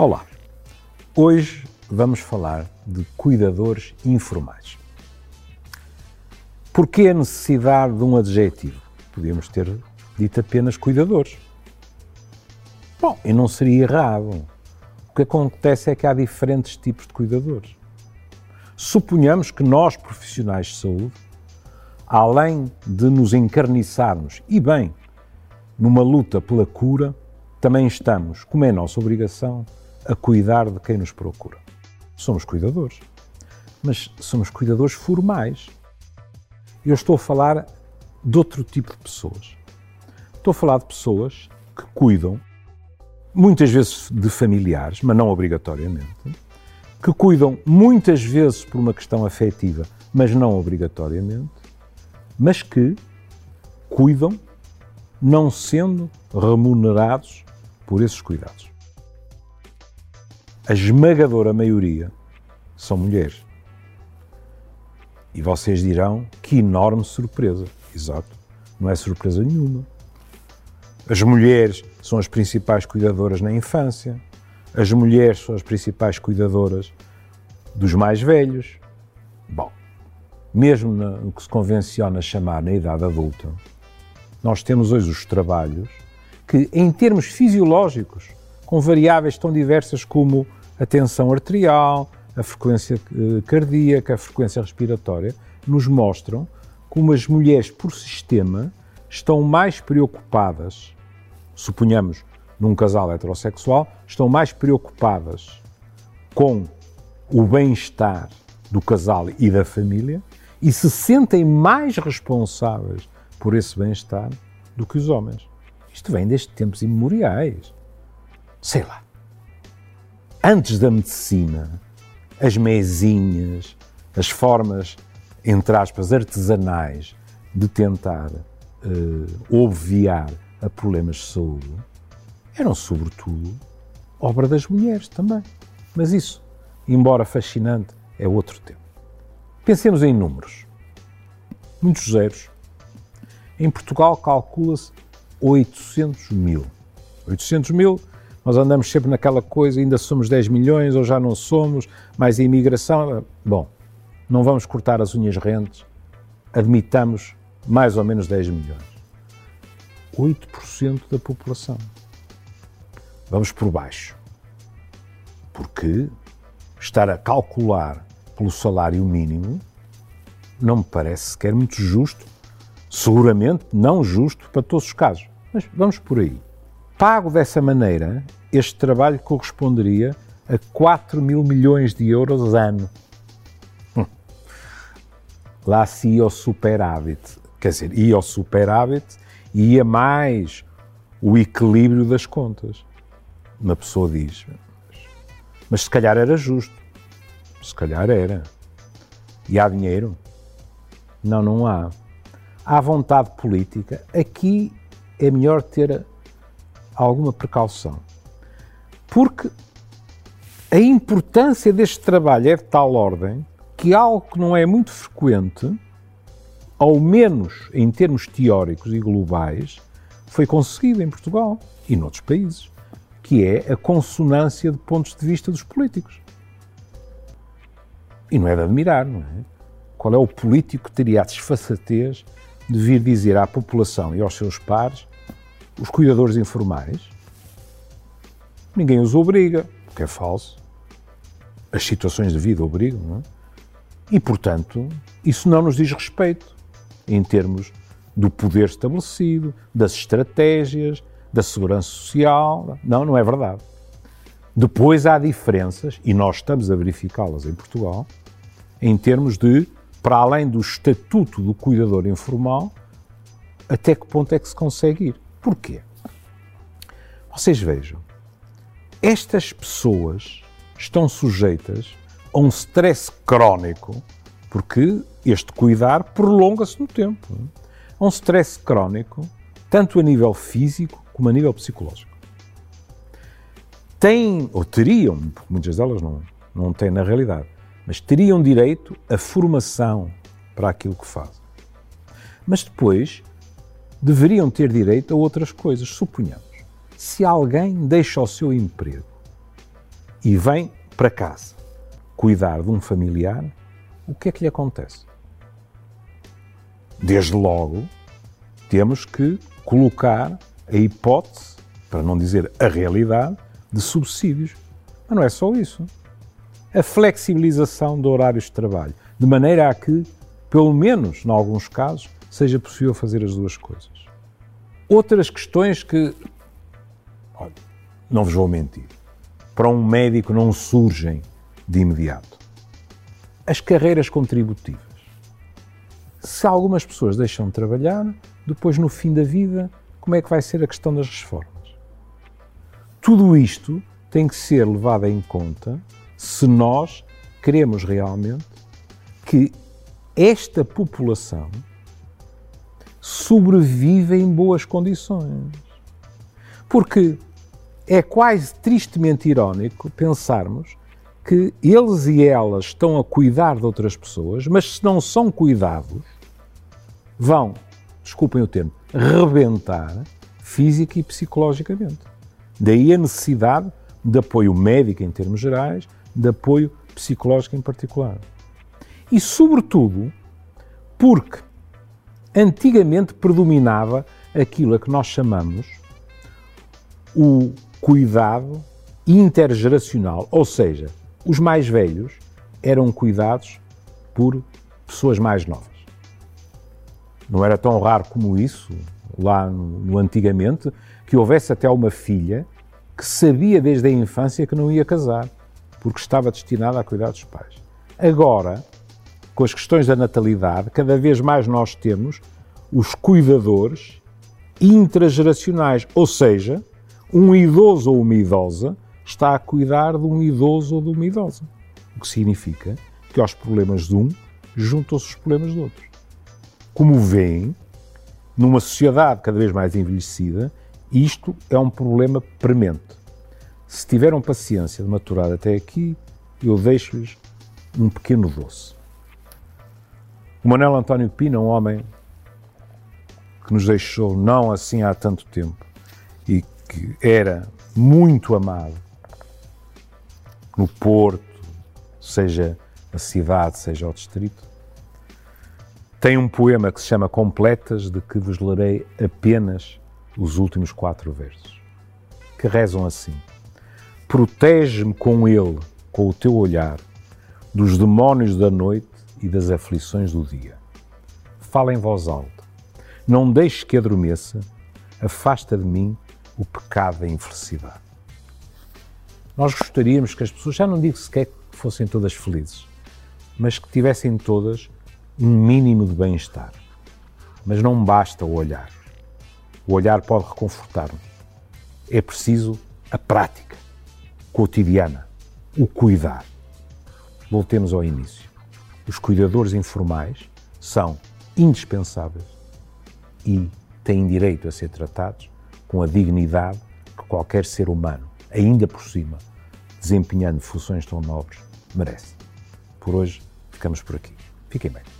Olá, hoje vamos falar de cuidadores informais. Porquê a necessidade de um adjetivo? Podíamos ter dito apenas cuidadores. Bom, e não seria errado. O que acontece é que há diferentes tipos de cuidadores. Suponhamos que nós, profissionais de saúde, além de nos encarniçarmos, e bem, numa luta pela cura, também estamos, como é nossa obrigação, a cuidar de quem nos procura. Somos cuidadores, mas somos cuidadores formais. Eu estou a falar de outro tipo de pessoas. Estou a falar de pessoas que cuidam, muitas vezes de familiares, mas não obrigatoriamente, que cuidam muitas vezes por uma questão afetiva, mas não obrigatoriamente, mas que cuidam não sendo remunerados por esses cuidados. A esmagadora maioria são mulheres. E vocês dirão que enorme surpresa. Exato, não é surpresa nenhuma. As mulheres são as principais cuidadoras na infância, as mulheres são as principais cuidadoras dos mais velhos. Bom, mesmo no que se convenciona chamar na idade adulta, nós temos hoje os trabalhos que, em termos fisiológicos, com variáveis tão diversas como a tensão arterial, a frequência eh, cardíaca, a frequência respiratória, nos mostram como as mulheres, por sistema, estão mais preocupadas, suponhamos num casal heterossexual, estão mais preocupadas com o bem-estar do casal e da família e se sentem mais responsáveis por esse bem-estar do que os homens. Isto vem desde tempos imemoriais. Sei lá. Antes da medicina, as mesinhas, as formas, entre aspas, artesanais de tentar uh, obviar a problemas de saúde eram, sobretudo, obra das mulheres também. Mas isso, embora fascinante, é outro tema. Pensemos em números. Muitos zeros. Em Portugal calcula-se 800 mil. 800 mil, nós andamos sempre naquela coisa, ainda somos 10 milhões ou já não somos, mais a imigração. Bom, não vamos cortar as unhas rentes, admitamos mais ou menos 10 milhões. 8% da população. Vamos por baixo. Porque estar a calcular pelo salário mínimo não me parece sequer muito justo, seguramente não justo para todos os casos. Mas vamos por aí. Pago dessa maneira, este trabalho corresponderia a 4 mil milhões de euros ano. Hum. Lá se ia o superávit. Quer dizer, ia o superávit e ia mais o equilíbrio das contas. Uma pessoa diz, mas se calhar era justo. Se calhar era. E há dinheiro? Não, não há. Há vontade política. Aqui é melhor ter alguma precaução. Porque a importância deste trabalho é de tal ordem que algo que não é muito frequente, ao menos em termos teóricos e globais, foi conseguido em Portugal e noutros países, que é a consonância de pontos de vista dos políticos. E não é de admirar, não é? Qual é o político que teria a desfaçatez de vir dizer à população e aos seus pares, os cuidadores informais, ninguém os obriga, porque é falso. As situações de vida obrigam, não é? E, portanto, isso não nos diz respeito em termos do poder estabelecido, das estratégias, da segurança social. Não, não é verdade. Depois há diferenças, e nós estamos a verificá-las em Portugal, em termos de, para além do estatuto do cuidador informal, até que ponto é que se consegue ir. Porquê? Vocês vejam, estas pessoas estão sujeitas a um stress crónico, porque este cuidar prolonga-se no tempo. A um stress crónico, tanto a nível físico como a nível psicológico. Têm, ou teriam, porque muitas delas não, não têm na realidade, mas teriam direito à formação para aquilo que fazem. Mas depois deveriam ter direito a outras coisas. Suponhamos, se alguém deixa o seu emprego e vem para casa cuidar de um familiar, o que é que lhe acontece? Desde logo, temos que colocar a hipótese, para não dizer a realidade, de subsídios. Mas não é só isso. A flexibilização de horários de trabalho, de maneira a que, pelo menos em alguns casos, seja possível fazer as duas coisas. Outras questões que, olha, não vos vou mentir, para um médico não surgem de imediato. As carreiras contributivas. Se algumas pessoas deixam de trabalhar, depois no fim da vida, como é que vai ser a questão das reformas? Tudo isto tem que ser levado em conta se nós queremos realmente que esta população sobreviva em boas condições. Porque é quase tristemente irónico pensarmos que eles e elas estão a cuidar de outras pessoas, mas se não são cuidados, vão, desculpem o termo, rebentar física e psicologicamente. Daí a necessidade de apoio médico em termos gerais, de apoio psicológico em particular. E, sobretudo, porque antigamente predominava aquilo a que nós chamamos o cuidado intergeracional, ou seja, os mais velhos eram cuidados por pessoas mais novas. Não era tão raro como isso, lá no, no antigamente, que houvesse até uma filha que sabia desde a infância que não ia casar, porque estava destinada a cuidar dos pais. Agora, com as questões da natalidade, cada vez mais nós temos os cuidadores intrageracionais, ou seja, um idoso ou uma idosa está a cuidar de um idoso ou de uma idosa. O que significa que aos problemas de um juntam-se os problemas de outros. Como veem, numa sociedade cada vez mais envelhecida, isto é um problema premente. Se tiveram paciência de maturar até aqui, eu deixo-lhes um pequeno doce. O Manuel António Pina, um homem que nos deixou não assim há tanto tempo que era muito amado no Porto, seja a cidade, seja o distrito, tem um poema que se chama Completas, de que vos lerei apenas os últimos quatro versos, que rezam assim: Protege-me com ele, com o teu olhar, dos demónios da noite e das aflições do dia. Fala em voz alta. Não deixes que adormeça, afasta de mim o pecado da infelicidade. Nós gostaríamos que as pessoas, já não digo sequer que fossem todas felizes, mas que tivessem todas um mínimo de bem-estar. Mas não basta o olhar. O olhar pode reconfortar-nos. É preciso a prática cotidiana, o cuidar. Voltemos ao início. Os cuidadores informais são indispensáveis e têm direito a ser tratados com a dignidade que qualquer ser humano, ainda por cima, desempenhando funções tão nobres, merece. Por hoje, ficamos por aqui. Fiquem bem.